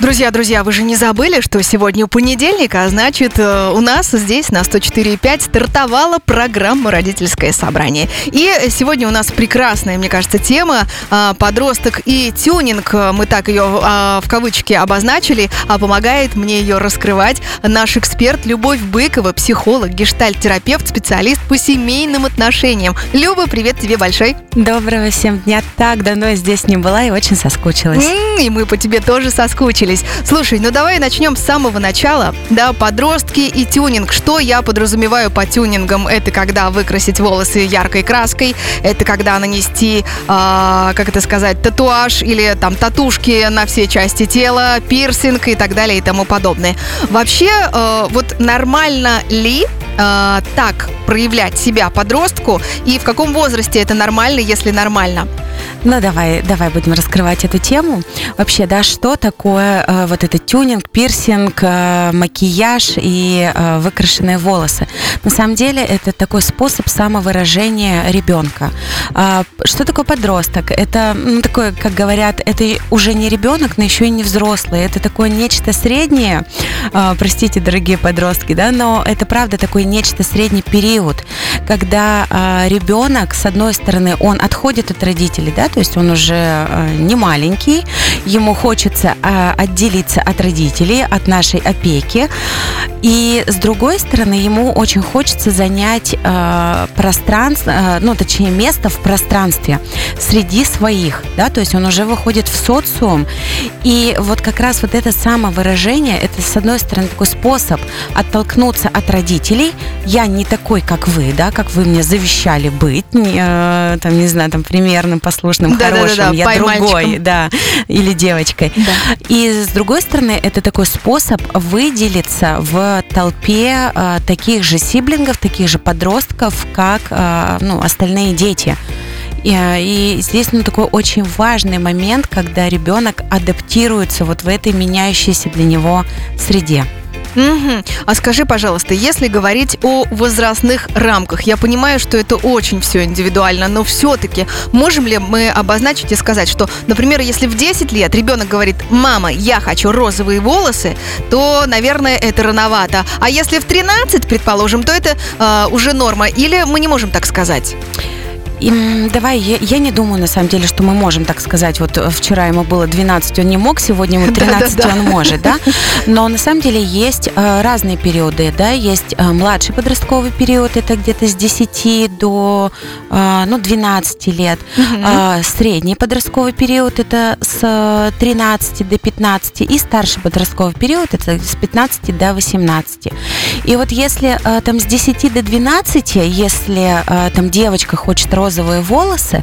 Друзья, друзья, вы же не забыли, что сегодня понедельник, а значит, э, у нас здесь на 104.5 стартовала программа «Родительское собрание». И сегодня у нас прекрасная, мне кажется, тема а, «Подросток и тюнинг». Мы так ее а, в кавычки обозначили, а помогает мне ее раскрывать наш эксперт Любовь Быкова, психолог, гештальт-терапевт, специалист по семейным отношениям. Люба, привет тебе большой. Доброго всем дня. Так давно я здесь не была и очень соскучилась. И мы по тебе тоже соскучились. Слушай, ну давай начнем с самого начала. Да, подростки и тюнинг. Что я подразумеваю по тюнингам? Это когда выкрасить волосы яркой краской, это когда нанести, а, как это сказать, татуаж или там татушки на все части тела, пирсинг и так далее и тому подобное. Вообще, э, вот нормально ли э, так проявлять себя подростку и в каком возрасте это нормально, если нормально? Ну, давай, давай будем раскрывать эту тему. Вообще, да, что такое э, вот этот тюнинг, пирсинг, э, макияж и э, выкрашенные волосы? На самом деле, это такой способ самовыражения ребенка. А, что такое подросток? Это, ну, такое, как говорят, это уже не ребенок, но еще и не взрослый. Это такое нечто среднее, э, простите, дорогие подростки, да, но это правда такой нечто средний период, когда э, ребенок, с одной стороны, он отходит от родителей, да, то есть он уже э, не маленький, ему хочется э, отделиться от родителей, от нашей опеки, и с другой стороны, ему очень хочется занять э, пространство, ну, точнее, место в пространстве среди своих, да, то есть он уже выходит в социум, и вот как раз вот это самовыражение, это, с одной стороны, такой способ оттолкнуться от родителей, я не такой, как вы, да, как вы мне завещали быть, не, там, не знаю, там, примерным, послушным, Да-да-да-да, хорошим, я пай другой, мальчиком. да, или девочкой. Да. И с другой стороны, это такой способ выделиться в толпе э, таких же сиблингов, таких же подростков, как э, ну, остальные дети. И, э, и здесь ну, такой очень важный момент, когда ребенок адаптируется вот в этой меняющейся для него среде. Мгм. А скажи, пожалуйста, если говорить о возрастных рамках, я понимаю, что это очень все индивидуально, но все-таки можем ли мы обозначить и сказать, что, например, если в 10 лет ребенок говорит, мама, я хочу розовые волосы, то, наверное, это рановато. А если в 13, предположим, то это э, уже норма. Или мы не можем так сказать? И, давай, я, я не думаю, на самом деле, что мы можем так сказать. Вот э, вчера ему было 12, он не мог, сегодня ему 13, Да-да-да. он может, да? Но на самом деле есть э, разные периоды, да, есть э, младший подростковый период, это где-то с 10 до, ну, 12 лет. Средний подростковый период это с э, 13 до 15 и старший подростковый период это с 15 до 18. И вот если там с 10 до 12, если там девочка хочет розовые волосы,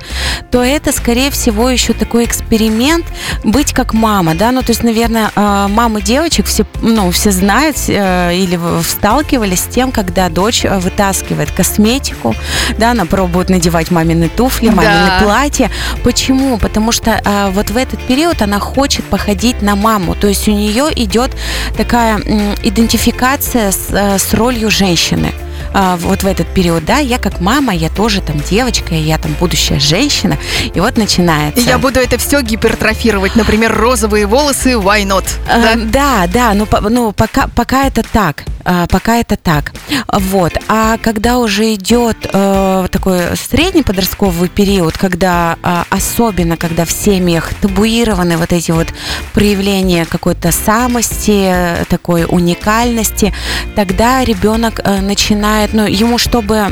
то это, скорее всего, еще такой эксперимент быть как мама, да, ну, то есть, наверное, э, мамы девочек все, ну, все знают э, или сталкивались с тем, когда дочь э, вытаскивает косметику, да, она пробует надевать мамины туфли, мамины Да. платья. Почему? Потому что э, вот в этот период она хочет походить на маму, то есть у нее идет такая м, идентификация с, с ролью женщины. А, вот в этот период, да, я как мама, я тоже там девочка, я там будущая женщина, и вот начинается. И я буду это все гипертрофировать. Например, розовые волосы, why not? Э, Да? Да, да, ну, по- ну пока, пока это так, а, пока это так. Вот. А когда уже идет э, такой средний подростковый период, когда а, особенно, когда в семьях табуированы вот эти вот проявления какой-то самости, э, такой уникальности, тогда ребенок э, начинает, ну, ему, чтобы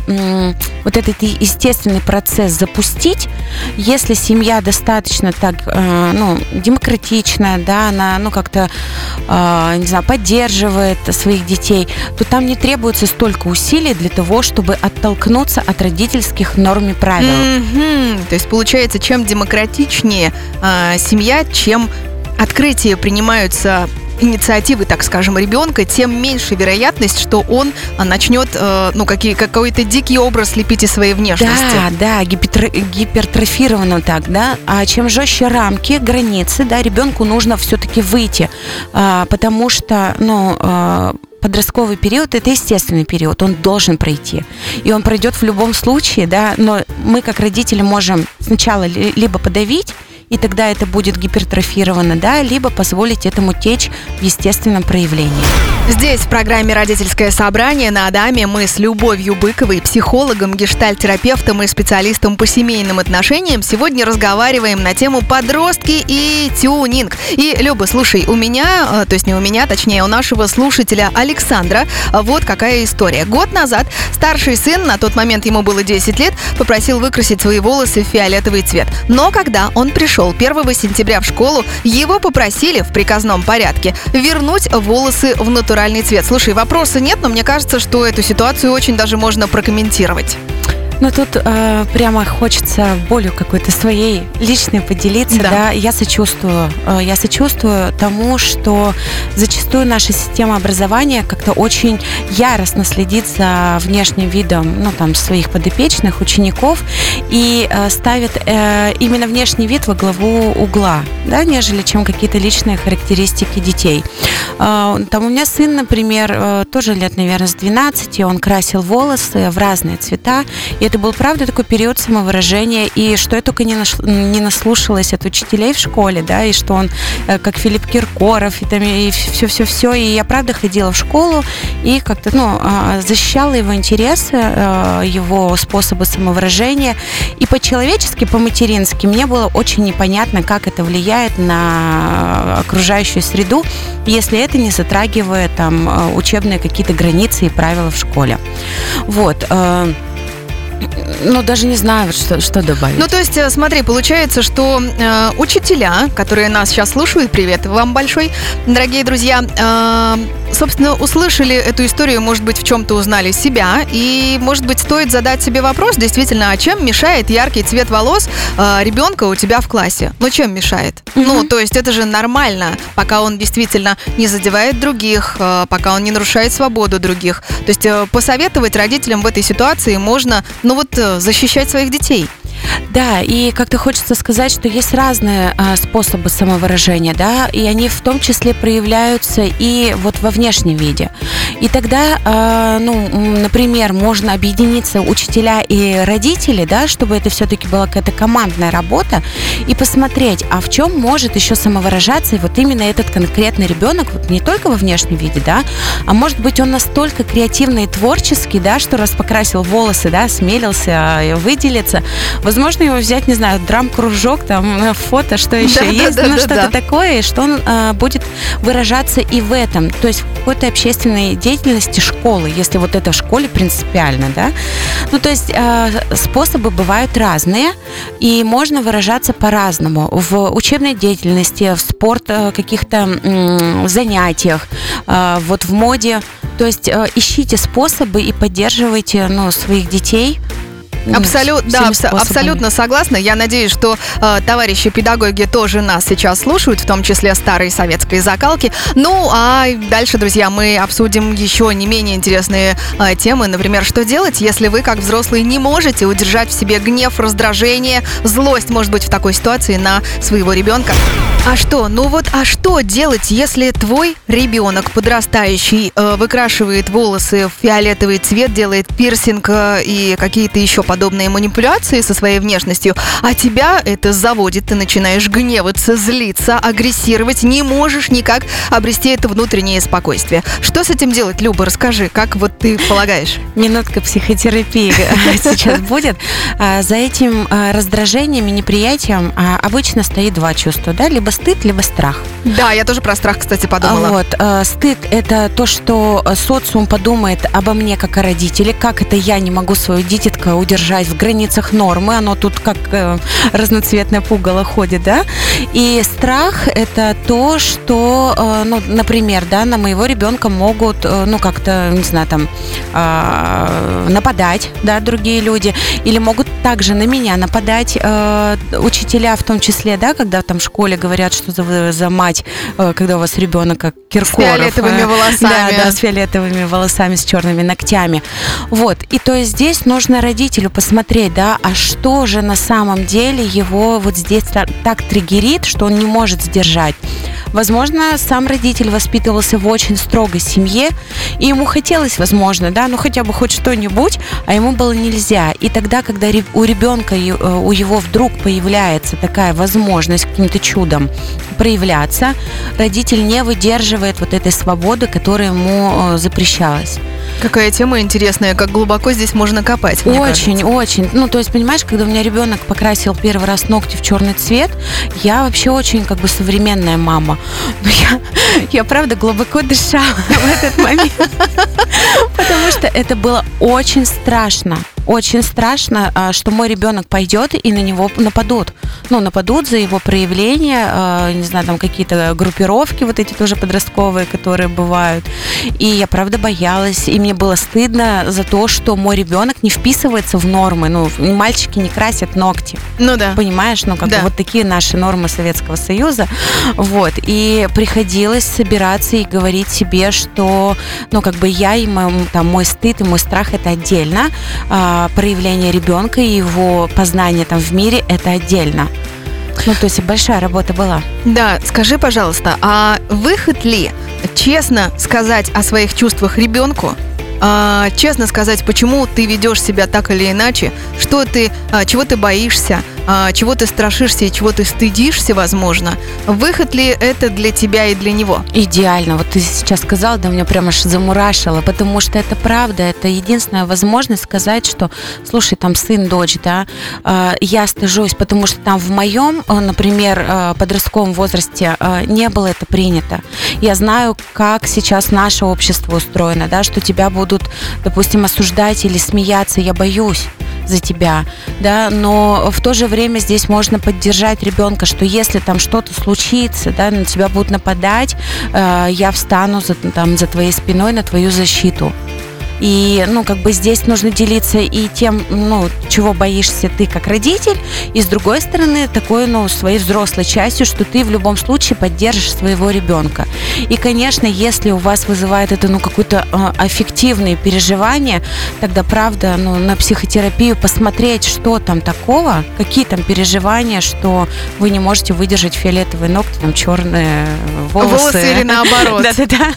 вот этот естественный процесс запустить, если семья достаточно так, э, ну, демократичная, да, она, ну, как-то, э, не знаю, поддерживает своих детей, то там не требуется столько усилий для того, чтобы оттолкнуться от родительских норм и правил. Мгм. То есть получается, чем демократичнее а, семья, чем открытие принимаются инициативы, так скажем, ребенка, тем меньше вероятность, что он а, начнет, э, ну, какие, какой-то дикий образ лепить из своей внешности. Да, да, гипертро- гипертрофировано так, да. А чем жестче рамки, границы, да, ребенку нужно все-таки выйти, а, потому что, ну, а, подростковый период – это естественный период, он должен пройти. И он пройдет в любом случае, да, но мы как родители можем сначала либо подавить, и тогда это будет гипертрофировано, да, либо позволить этому течь в естественном проявлении. Здесь в программе «Родительское собрание» на Адаме мы с Любовью Быковой, психологом, гештальтерапевтом и специалистом по семейным отношениям сегодня разговариваем на тему подростки и тюнинг. И, Люба, слушай, у меня, э, то есть не у меня, точнее, у нашего слушателя Александра, вот какая история. Год назад старший сын, на тот момент ему было 10 лет, попросил выкрасить свои волосы в фиолетовый цвет. Но когда он пришел пришел 1 сентября в школу, его попросили в приказном порядке вернуть волосы в натуральный цвет. Слушай, вопроса нет, но мне кажется, что эту ситуацию очень даже можно прокомментировать. Ну тут э, прямо хочется болью какой-то своей личной поделиться, да. да. Я сочувствую, э, я сочувствую тому, что зачастую наша система образования как-то очень яростно следит за внешним видом, ну там своих подопечных учеников и э, ставит э, именно внешний вид во главу угла, да, нежели чем какие-то личные характеристики детей. Э, там у меня сын, например, э, тоже лет, наверное, с 12, он красил волосы в разные цвета, и это был, правда, такой период самовыражения, и что я только не, наш, не наслушалась от учителей в школе, да, и что он, э, как Филипп Киркоров, и там, и все-все-все, и я, правда, ходила в школу и как-то, ну, а, защищала его интересы, э, его способы самовыражения, и по-человечески, по-матерински мне было очень непонятно, как это влияет на окружающую среду, если это не затрагивает там э, учебные какие-то границы и правила в школе. Вот. Ну, даже не знаю, что, что добавить. Ну, то есть, э, смотри, получается, что э, учителя, которые нас сейчас слушают, привет вам большой, дорогие друзья, э, собственно, услышали эту историю, может быть, в чем-то узнали себя, и, может быть, стоит задать себе вопрос, действительно, а чем мешает яркий цвет волос э, ребенка у тебя в классе? Ну, чем мешает? Mm-hmm. Ну, то есть, это же нормально, пока он действительно не задевает других, э, пока он не нарушает свободу других. То есть, э, посоветовать родителям в этой ситуации можно, ну, вот, э, защищать своих детей. Да, и как-то хочется сказать, что есть разные а, способы самовыражения, да, и они в том числе проявляются и вот во внешнем виде. И тогда, а, ну, например, можно объединиться учителя и родители, да, чтобы это все-таки была какая-то командная работа, и посмотреть, а в чем может еще самовыражаться вот именно этот конкретный ребенок, вот не только во внешнем виде, да, а может быть он настолько креативный и творческий, да, что раз покрасил волосы, да, смелился а, выделиться, возможно, его взять, не знаю, драм-кружок, там, э, фото, что еще да, есть, да, ну, да, что-то да. такое, что он э, будет выражаться и в этом, то есть в какой-то общественной деятельности школы, если вот это в школе принципиально, да. Ну, то есть э, способы бывают разные, и можно выражаться по-разному. В учебной деятельности, в спорт каких-то э, занятиях, э, вот в моде. То есть э, ищите способы и поддерживайте ну, своих детей Абсолютно, да, абс- абсолютно согласна. Я надеюсь, что э, товарищи педагоги тоже нас сейчас слушают, в том числе старой советской закалки. Ну, а дальше, друзья, мы обсудим еще не менее интересные э, темы. Например, что делать, если вы, как взрослые, не можете удержать в себе гнев, раздражение, злость, может быть, в такой ситуации на своего ребенка. А что? Ну вот, а что делать, если твой ребенок подрастающий э, выкрашивает волосы в фиолетовый цвет, делает пирсинг э, и какие-то еще подобные манипуляции со своей внешностью, а тебя это заводит, ты начинаешь гневаться, злиться, агрессировать, не можешь никак обрести это внутреннее спокойствие. Что с этим делать, Люба, расскажи, как вот ты полагаешь? Минутка психотерапии сейчас будет. А, за этим а, раздражением и неприятием а, обычно стоит два чувства, да, либо стыд, либо страх. Да, я тоже про страх, кстати, подумала. Вот, стыд – это то, что социум подумает обо мне как о родителе, как это я не могу свою дитятка удержать держать в границах нормы, оно тут как э, разноцветное пугало ходит, да. И страх это то, что, э, ну, например, да, на моего ребенка могут, э, ну, как-то, не знаю, там, э, нападать, да, другие люди, или могут также на меня нападать э, учителя в том числе, да, когда там в школе говорят, что за, за мать, э, когда у вас ребенок как Киркоров. С фиолетовыми э, волосами. Да, да, с фиолетовыми волосами, с черными ногтями. Вот, и то есть здесь нужно родителю посмотреть, да, а что же на самом деле его вот здесь так триггерит, что он не может сдержать. Возможно, сам родитель воспитывался в очень строгой семье, и ему хотелось, возможно, да, ну хотя бы хоть что-нибудь, а ему было нельзя. И тогда, когда у ребенка, э, у его вдруг появляется такая возможность каким-то чудом проявляться, родитель не выдерживает вот этой свободы, которая ему э, запрещалась. Какая тема интересная, как глубоко здесь можно копать. Очень, очень. Ну, то есть, понимаешь, когда у меня ребенок покрасил первый раз ногти в черный цвет, я вообще очень как бы современная мама. Но я, я правда глубоко дышала в этот момент. Потому что это было очень страшно очень страшно, а, что мой ребенок пойдет и на него нападут. Ну, нападут за его проявление, а, не знаю, там какие-то группировки вот эти тоже подростковые, которые бывают. И я правда боялась, и мне было стыдно за то, что мой ребенок не вписывается в нормы. Ну, мальчики не красят ногти. Ну да. Понимаешь, ну как да. вот такие наши нормы Советского Союза. Вот. И приходилось собираться и говорить себе, что, ну, как бы я и мой, там, мой стыд и мой страх это отдельно. А, проявление ребенка и его познание там в мире это отдельно. Ну, то есть большая работа была. Да, скажи, пожалуйста, а выход ли честно сказать о своих чувствах ребенку, а, честно сказать, почему ты ведешь себя так или иначе, что ты, а, чего ты боишься, чего ты страшишься и чего ты стыдишься, возможно. Выход ли это для тебя и для него? Идеально. Вот ты сейчас сказала, да меня прямо аж замурашило, потому что это правда, это единственная возможность сказать, что, слушай, там сын, дочь, да, а, я стыжусь, потому что там в моем, а, например, подростковом возрасте не было это принято. Я знаю, как сейчас наше общество устроено, да, что тебя будут, допустим, осуждать или смеяться, я боюсь за тебя, да, но в то же время здесь можно поддержать ребенка, что если там что-то случится, да, на тебя будут нападать, э, я встану за, там, за твоей спиной на твою защиту. И, ну, как бы здесь нужно делиться и тем, ну, чего боишься ты как родитель, и с другой стороны, такой, ну, своей взрослой частью, что ты в любом случае поддержишь своего ребенка. И, конечно, если у вас вызывает это, ну, какое-то э, аффективное переживание, тогда, правда, ну, на психотерапию посмотреть, что там такого, какие там переживания, что вы не можете выдержать фиолетовые ногти, там, черные волосы. Волосы или наоборот. Да-да-да.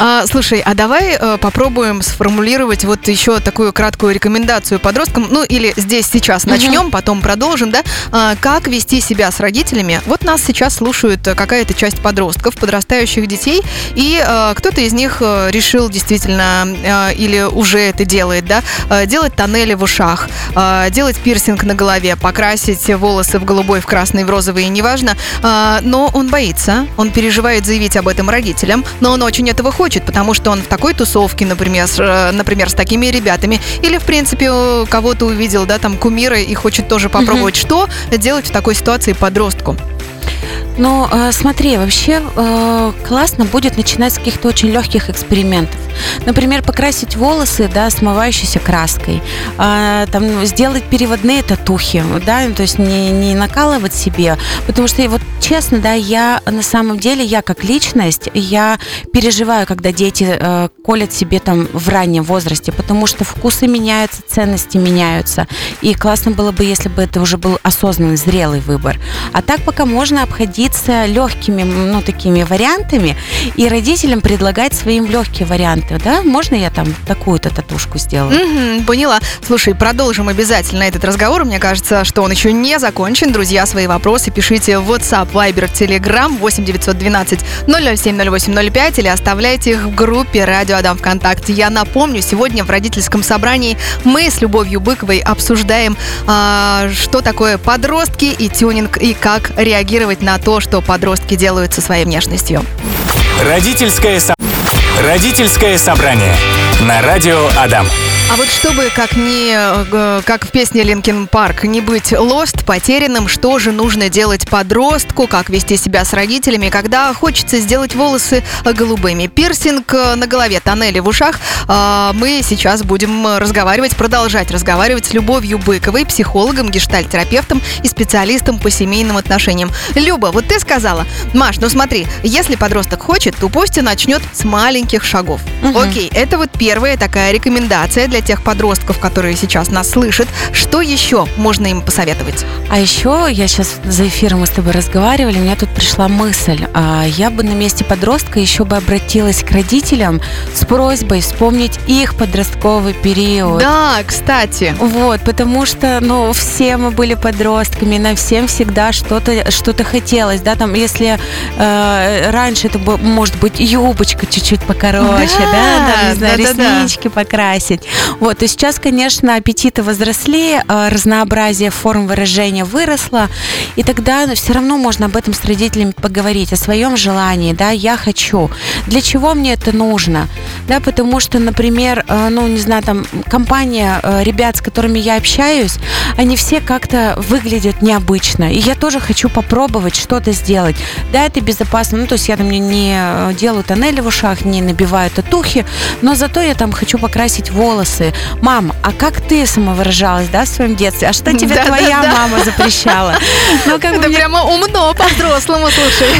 А, слушай, а давай э, попробуем сформулировать сформулировать вот еще такую краткую рекомендацию подросткам, ну или здесь сейчас начнем, потом продолжим, да, а, как вести себя с родителями. Вот нас сейчас слушают какая-то часть подростков, подрастающих детей, и а, кто-то из них э, решил действительно а, или уже это делает, да, делать тоннели в ушах, делать пирсинг на голове, покрасить волосы в голубой, в красный, в розовый, неважно, но он боится, он переживает заявить об этом родителям, но он очень этого хочет, потому что он в такой тусовке, например, Э, например, с такими ребятами, или, в принципе, кого-то увидел, да, там, кумира и хочет тоже попробовать, mm что делать в такой ситуации подростку? Ну, э, смотри, вообще э, классно будет начинать с каких-то очень легких экспериментов. Например, покрасить волосы, да, смывающейся краской, э, там, сделать переводные татухи, да, то есть не, не накалывать себе, потому что, вот честно, да, я на самом деле, я как личность, я переживаю, когда дети э, колят себе там в раннем возрасте, потому что вкусы меняются, ценности меняются, и классно было бы, если бы это уже был осознанный, зрелый выбор. А так пока можно обходить обходиться легкими, ну, такими вариантами и родителям предлагать своим легкие варианты, да? Можно я там такую-то татушку сделаю? Mm-hmm, поняла. Слушай, продолжим обязательно этот разговор. Мне кажется, что он еще не закончен. Друзья, свои вопросы пишите в WhatsApp, Viber, Telegram 8 912 007 0805 или оставляйте их в группе Радио Адам ВКонтакте. Я напомню, сегодня в родительском собрании мы с Любовью Быковой обсуждаем, а, что такое подростки и тюнинг, и как реагировать на то, то, что подростки делают со своей внешностью. Родительское, со... Родительское собрание на радио Адам. А вот чтобы, как, не, э, как в песне Linkin Park, не быть lost, потерянным, что же нужно делать подростку, как вести себя с родителями, когда хочется сделать волосы голубыми. Пирсинг э, на голове, тоннели в ушах. А, мы сейчас будем разговаривать, продолжать разговаривать с Любовью Быковой, психологом, гештальтерапевтом и специалистом по семейным отношениям. Люба, вот ты сказала, Маш, ну смотри, если подросток хочет, то пусть и начнет с маленьких шагов. Угу. Окей, это вот первая такая рекомендация для тех подростков, которые сейчас нас слышат, что еще можно им посоветовать? А еще я сейчас за эфиром мы с тобой разговаривали, у меня тут пришла мысль. А, я бы на месте подростка еще бы обратилась к родителям с просьбой вспомнить их подростковый период. Да, кстати. Вот, потому что, ну, все мы были подростками, нам всем всегда что-то что хотелось, да, там, если э, раньше это может быть юбочка чуть-чуть покороче, да, да, там, не знаю, да, реснички да, да. покрасить. Вот, и сейчас, конечно, аппетиты возросли, э, разнообразие форм выражения выросло, и тогда все равно можно об этом с родителями поговорить, о своем желании, да, я хочу. Для чего мне это нужно? Да, потому что, например, э, ну, не знаю, там, компания э, ребят, с которыми я общаюсь, они все как-то выглядят необычно, и я тоже хочу попробовать что-то сделать. Да, это безопасно, ну, то есть я там не делаю тоннели в ушах, не набиваю татухи, но зато я там хочу покрасить волосы. Мам, а как ты самовыражалась, да, в своем детстве? А что тебе да, твоя да, да. мама запрещала? Ну, как Это прямо умно по-взрослому, слушай.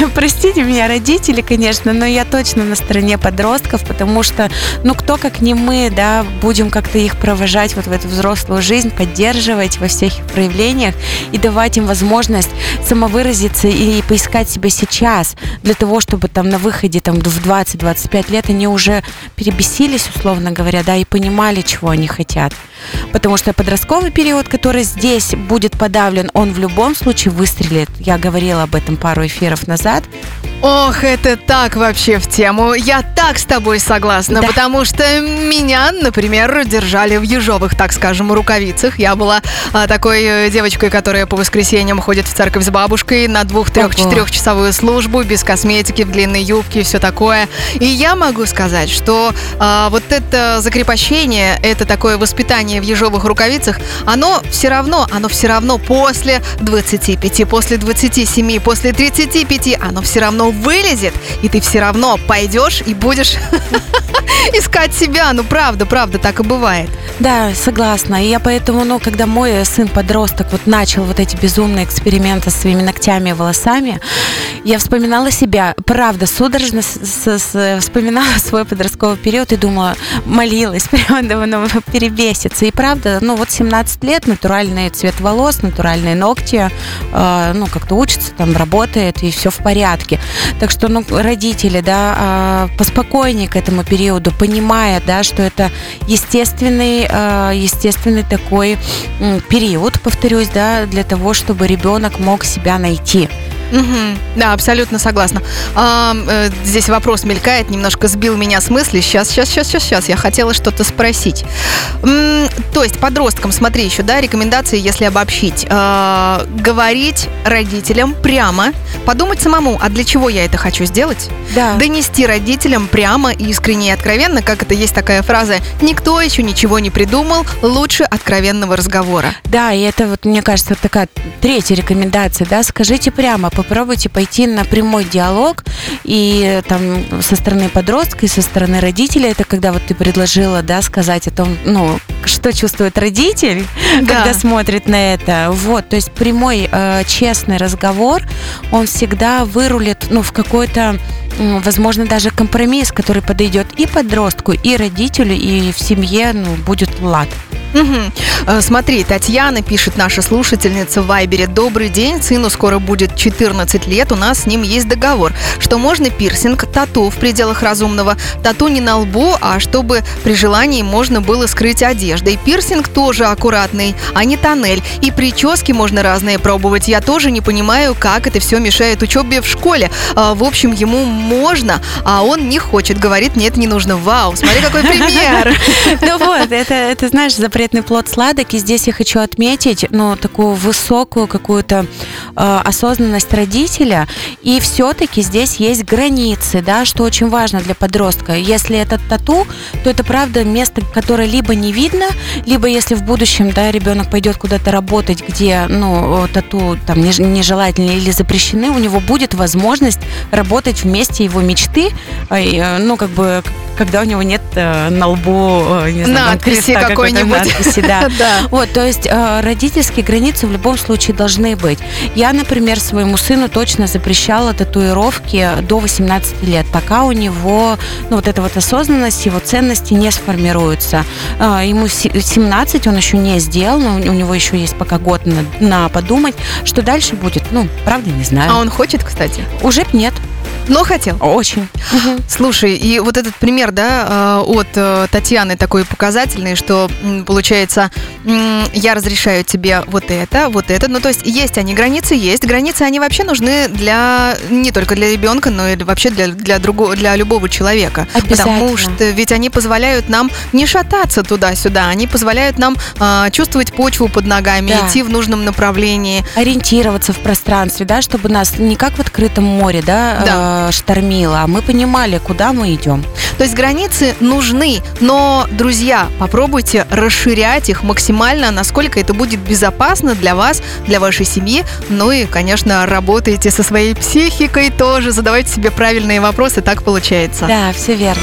Ну, простите меня, родители, конечно, но я точно на стороне подростков, потому что, ну, кто как не мы, да, будем как-то их провожать вот в эту взрослую жизнь, поддерживать во всех их проявлениях и давать им возможность самовыразиться и поискать себя сейчас для того, чтобы там на выходе там в 20-25 лет они уже перебесились, условно говоря, да, и понимали, чего они хотят. Потому что подростковый период, который здесь будет подавлен, он в любом случае выстрелит. Я говорила об этом пару эфиров назад. Ох, это так вообще в тему. Я так с тобой согласна, да. потому что меня, например, держали в ежовых, так скажем, рукавицах. Я была а, такой э, девочкой, которая по воскресеньям ходит в церковь с бабушкой на двух, трех, четырехчасовую службу, без косметики, в длинной юбке и все такое. И я могу сказать, что а, вот это закрепощение, это такое воспитание в ежовых рукавицах, оно все равно, оно все равно после 25, после 27, после 35, оно все равно вылезет, и ты все равно пойдешь и будешь искать себя. Ну, правда, правда, так и бывает. Да, согласна. И я поэтому, ну, когда мой сын-подросток вот начал вот эти безумные эксперименты с своими ногтями и волосами, я вспоминала себя, правда, судорожно с, с, с, вспоминала свой подростковый период и думала, молилась, прямо давно перебеситься. И правда, ну, вот 17 лет, натуральный цвет волос, натуральные ногти, э, ну, как-то учится, там, работает, и все в порядке. Так что, ну, родители, да, э, поспокойнее к этому периоду, понимая, да, что это естественный, э, естественный такой период, повторюсь, да, для того, чтобы ребенок мог себя найти. Угу. Да, абсолютно согласна. А, э, здесь вопрос мелькает, немножко сбил меня с мысли. Сейчас, сейчас, сейчас, сейчас, сейчас. Я хотела что-то спросить. М, то есть подросткам, смотри еще, да, рекомендации, если обобщить. А, говорить родителям прямо, подумать самому, а для чего я это хочу сделать? Да. Донести родителям прямо, искренне и откровенно, как это есть такая фраза, никто еще ничего не придумал, лучше откровенного разговора. Да, и это вот, мне кажется, такая третья рекомендация, да, скажите прямо, попробуйте пойти на прямой диалог и там со стороны подростка и со стороны родителя. Это когда вот ты предложила, да, сказать о том, ну, что чувствует родитель, да. когда смотрит на это. Вот, то есть прямой э, честный разговор, он всегда вырулит, ну, в какой-то возможно, даже компромисс, который подойдет и подростку, и родителю, и в семье ну, будет лад. Угу. Смотри, Татьяна пишет, наша слушательница в Вайбере. Добрый день, сыну скоро будет 14 лет, у нас с ним есть договор, что можно пирсинг, тату в пределах разумного. Тату не на лбу, а чтобы при желании можно было скрыть одеждой. Пирсинг тоже аккуратный, а не тоннель. И прически можно разные пробовать. Я тоже не понимаю, как это все мешает учебе в школе. А, в общем, ему можно, а он не хочет. Говорит, нет, не нужно. Вау, смотри, какой пример. Ну вот, это, это знаешь, запретный плод сладок. И здесь я хочу отметить, ну, такую высокую какую-то э, осознанность родителя. И все-таки здесь есть границы, да, что очень важно для подростка. Если это тату, то это правда место, которое либо не видно, либо если в будущем, да, ребенок пойдет куда-то работать, где, ну, тату там нежелательны или запрещены, у него будет возможность работать вместе его мечты, э, ну, как бы когда у него нет э, на лбу, э, не знаю, надписи какой-нибудь. Надписи, да. да. Вот, то есть э, родительские границы в любом случае должны быть. Я, например, своему сыну точно запрещала татуировки до 18 лет, пока у него, ну, вот эта вот осознанность, его ценности не сформируются. Э, ему 17, он еще не сделал, но у него еще есть пока год на, на подумать, что дальше будет, ну, правда, не знаю. А он хочет, кстати? Уже нет. Но хотел. Очень. Угу. Слушай, и вот этот пример, да, э, от э, Татьяны такой показательный, что получается, я разрешаю тебе вот это, вот это. Ну, то есть есть они, границы есть. Границы, они вообще нужны для не только для ребенка, но и вообще для, для, другого, для любого человека. Потому что ведь они позволяют нам не шататься туда-сюда, они позволяют нам э, чувствовать почву под ногами, да. идти в нужном направлении. Ориентироваться в пространстве, да, чтобы нас не как в открытом море, да, да э, штормило, а мы понимали, куда мы идем. То есть границы нужны, но, друзья, попробуйте расширять их максимально, насколько это будет безопасно для вас, для вашей семьи. Ну и, конечно, работайте со своей психикой тоже, задавайте себе правильные вопросы, так получается. Да, все верно.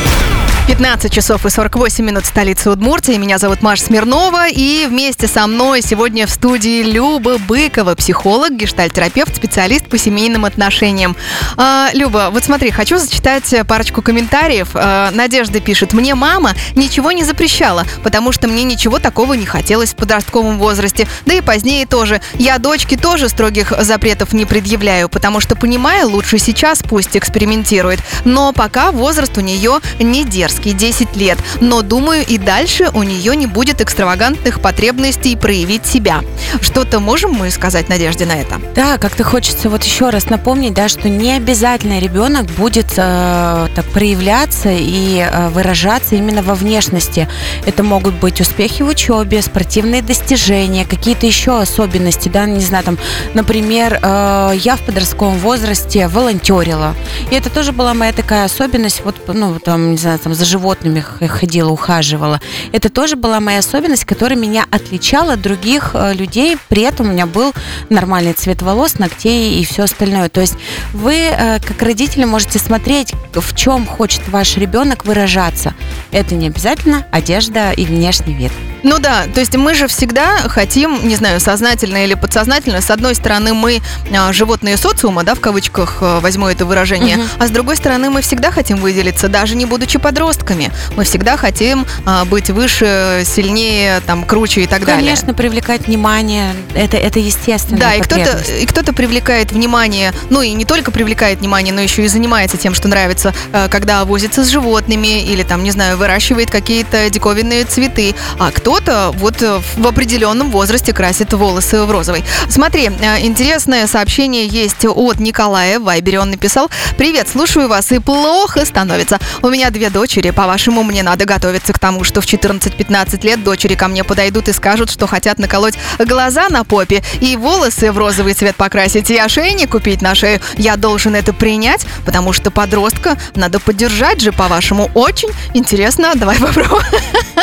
15 часов и 48 минут столицы Удмуртии. Меня зовут Маша Смирнова. И вместе со мной сегодня в студии Люба Быкова, психолог, гештальтерапевт, специалист по семейным отношениям. А, Люба, вот смотри, хочу зачитать парочку комментариев. А, Надежда пишет, мне мама ничего не запрещала, потому что мне ничего такого не хотелось в подростковом возрасте. Да и позднее тоже. Я дочке тоже строгих запретов не предъявляю, потому что понимаю, лучше сейчас пусть экспериментирует. Но пока возраст у нее не дерзкий Пожарский 10 лет, но думаю и дальше у нее не будет экстравагантных потребностей проявить себя. Что-то можем мы сказать Надежде на это? Да, как-то хочется вот еще раз напомнить, да, что не обязательно ребенок будет э, так проявляться и э, выражаться именно во внешности. Это могут быть успехи в учебе, спортивные достижения, какие-то еще особенности, да, не знаю, там, например, э, я в подростковом возрасте волонтерила, и это тоже была моя такая особенность, вот, ну, там, не знаю, там, за животными ходила, ухаживала. Это тоже была моя особенность, которая меня отличала от других э, людей. При этом у меня был нормальный цвет волос, ногтей и все остальное. То есть вы, э, как родители, можете смотреть, в чем хочет ваш ребенок выражаться. Это не обязательно одежда и внешний вид. Ну да, то есть мы же всегда хотим, не знаю, сознательно или подсознательно, с одной стороны мы а, животные социума, да, в кавычках э, возьму это выражение, угу. а с другой стороны мы всегда хотим выделиться, даже не будучи подростками. Мы всегда хотим а, быть выше, сильнее, там, круче и так Конечно, далее. Конечно, привлекать внимание, это, это естественно. Да, и кто-то, и кто-то привлекает внимание, ну и не только привлекает внимание, но еще и занимается тем, что нравится, э, когда возится с животными или там, не знаю, выращивает какие-то диковинные цветы, а кто кто-то вот э, в определенном возрасте красит волосы в розовый. Смотри, э, интересное сообщение есть от Николая. В он написал. Привет, слушаю вас и плохо становится. У меня две дочери. По-вашему, мне надо готовиться к тому, что в 14-15 лет дочери ко мне подойдут и скажут, что хотят наколоть глаза на попе и волосы в розовый цвет покрасить и ошейник купить на шею. Я должен это принять, потому что подростка надо поддержать же, по-вашему. Очень интересно. Давай попробуем.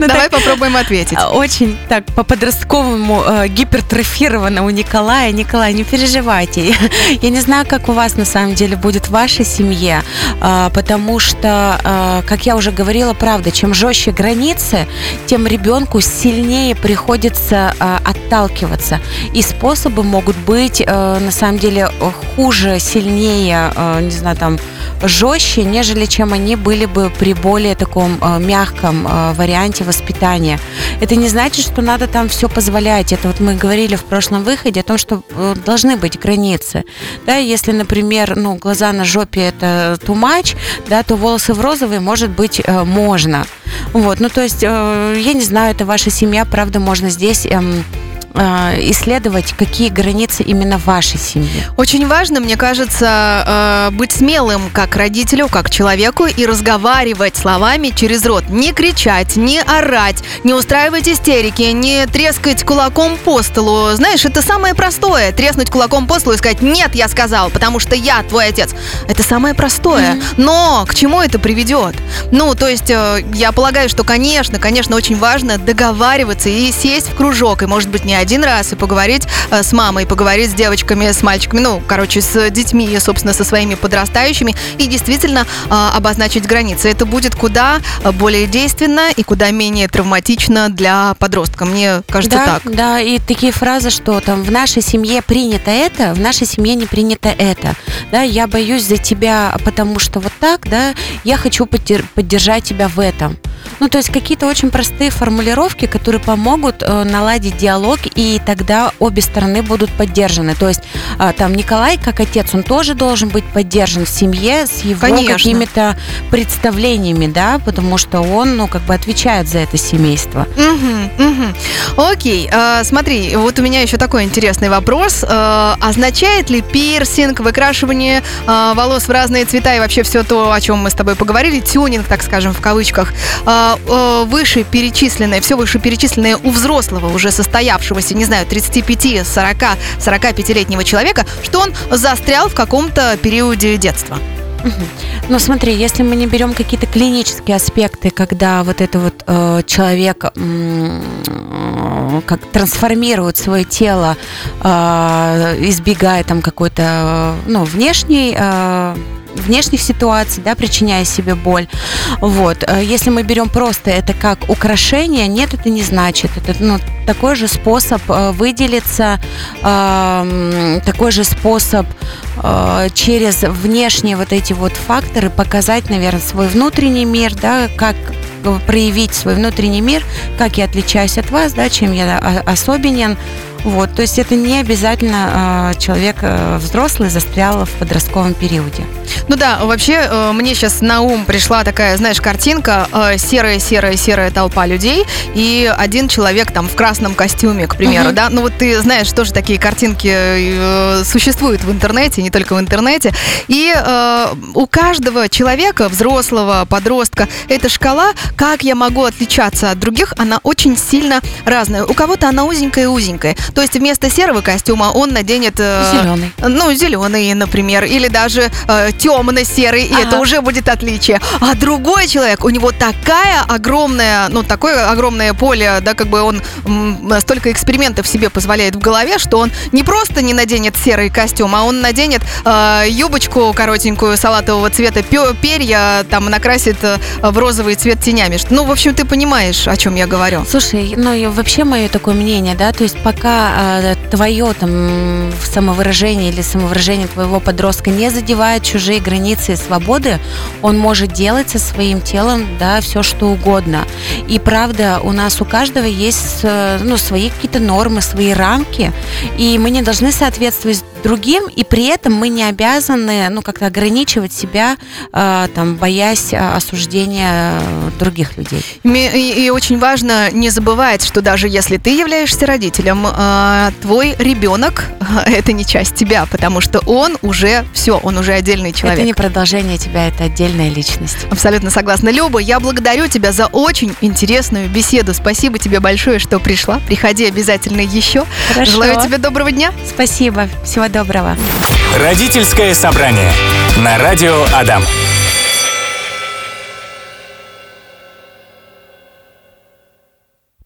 Ну Давай попробуем ответить. А, очень так по-подростковому э, гипертрофировано у Николая. Николай, не переживайте. Я не знаю, как у вас на самом деле будет в вашей семье, э, потому что, э, как я уже говорила, правда, чем жестче границы, тем ребенку сильнее приходится отталкиваться. И способы могут быть, э, на самом деле, хуже, сильнее, э, не знаю, там, жестче, нежели чем они были бы при более таком мягком э, варианте воспитания. Это не значит, что надо там все позволять. Это вот мы говорили в прошлом выходе о том, что э, должны быть границы. Да, если, например, ну, глаза на жопе это much, да, то волосы в розовый, может быть, э, можно. Вот, ну, то есть, э, я не знаю, это ваша семья, правда, можно здесь... Э, исследовать, какие границы именно вашей семьи. Очень важно, мне кажется, э, быть смелым как родителю, как человеку и разговаривать словами через рот. Не кричать, не орать, не устраивать истерики, не трескать кулаком по столу. Знаешь, это самое простое. Треснуть кулаком по столу и сказать «нет, я сказал, потому что я твой отец». Это самое простое. Mm-hmm. Но к чему это приведет? Ну, то есть э, я полагаю, что, конечно, конечно, очень важно договариваться и сесть в кружок, и, может быть, не один раз и поговорить э, с мамой, поговорить с девочками, с мальчиками, ну, короче, с детьми, собственно, со своими подрастающими и действительно э, обозначить границы. Это будет куда более действенно и куда менее травматично для подростка. Мне кажется да, так. Да, и такие фразы, что там в нашей семье принято это, в нашей семье не принято это. Да, я боюсь за тебя, потому что вот так, да, я хочу поддержать тебя в этом. Ну, то есть какие-то очень простые формулировки, которые помогут э, наладить диалог, и тогда обе стороны будут поддержаны. То есть э, там Николай, как отец, он тоже должен быть поддержан в семье с его Конечно. какими-то представлениями, да, потому что он, ну, как бы отвечает за это семейство. Угу, угу. Окей, э, смотри, вот у меня еще такой интересный вопрос. Э, означает ли пирсинг, выкрашивание э, волос в разные цвета и вообще все то, о чем мы с тобой поговорили, тюнинг, так скажем, в кавычках, э, э, выше перечисленное, все выше перечисленное у взрослого, уже состоявшегося, не знаю, 35, 40, 45-летнего человека, что он застрял в каком-то периоде детства? Ну, смотри, если мы не берем какие-то клинические аспекты, когда вот это вот э, человек э, как трансформирует свое тело, э, избегая там какой-то, ну, внешней э, внешних ситуаций, да, причиняя себе боль. Вот. Э, если мы берем просто это как украшение, нет, это не значит. Это ну, такой же способ э, выделиться, э, такой же способ э, через внешние вот эти вот факторы показать, наверное, свой внутренний мир, да, как проявить свой внутренний мир, как я отличаюсь от вас, да, чем я особенен, вот, то есть это не обязательно э, человек э, взрослый застрял в подростковом периоде. Ну да, вообще э, мне сейчас на ум пришла такая, знаешь, картинка э, серая, серая, серая толпа людей и один человек там в красном костюме, к примеру, угу. да. Ну вот ты знаешь, тоже такие картинки э, существуют в интернете, не только в интернете. И э, у каждого человека, взрослого, подростка, эта шкала, как я могу отличаться от других, она очень сильно разная. У кого-то она узенькая-узенькая. То есть вместо серого костюма он наденет... Э, зеленый. Ну, зеленый, например, или даже э, темно-серый, и ага. это уже будет отличие. А другой человек, у него такая огромная, ну, такое огромное поле, да, как бы он м, столько экспериментов себе позволяет в голове, что он не просто не наденет серый костюм, а он наденет э, юбочку коротенькую салатового цвета, перья, там, накрасит э, в розовый цвет тенями. Ну, в общем, ты понимаешь, о чем я говорю. Слушай, ну, и вообще мое такое мнение, да, то есть пока э, твое там самовыражение или самовыражение твоего подростка не задевает чужие границы и свободы, он может делать со своим телом, да, все что угодно. И правда, у нас у каждого есть, э, ну, свои какие-то нормы, свои рамки, и мы не должны соответствовать другим, и при этом мы не обязаны, ну, как-то ограничивать себя, э, там, боясь осуждения других людей. И, и очень важно не забывать, что даже если ты являешься родителем, э, твой ребенок – это не часть тебя, потому что он уже все, он уже отдельный человек. Это не продолжение тебя, это отдельная личность. Абсолютно согласна. Люба, я благодарю тебя за очень интересную беседу. Спасибо тебе большое, что пришла. Приходи обязательно еще. Хорошо. Желаю тебе доброго дня. Спасибо. Всего доброго. Родительское собрание на радио Адам.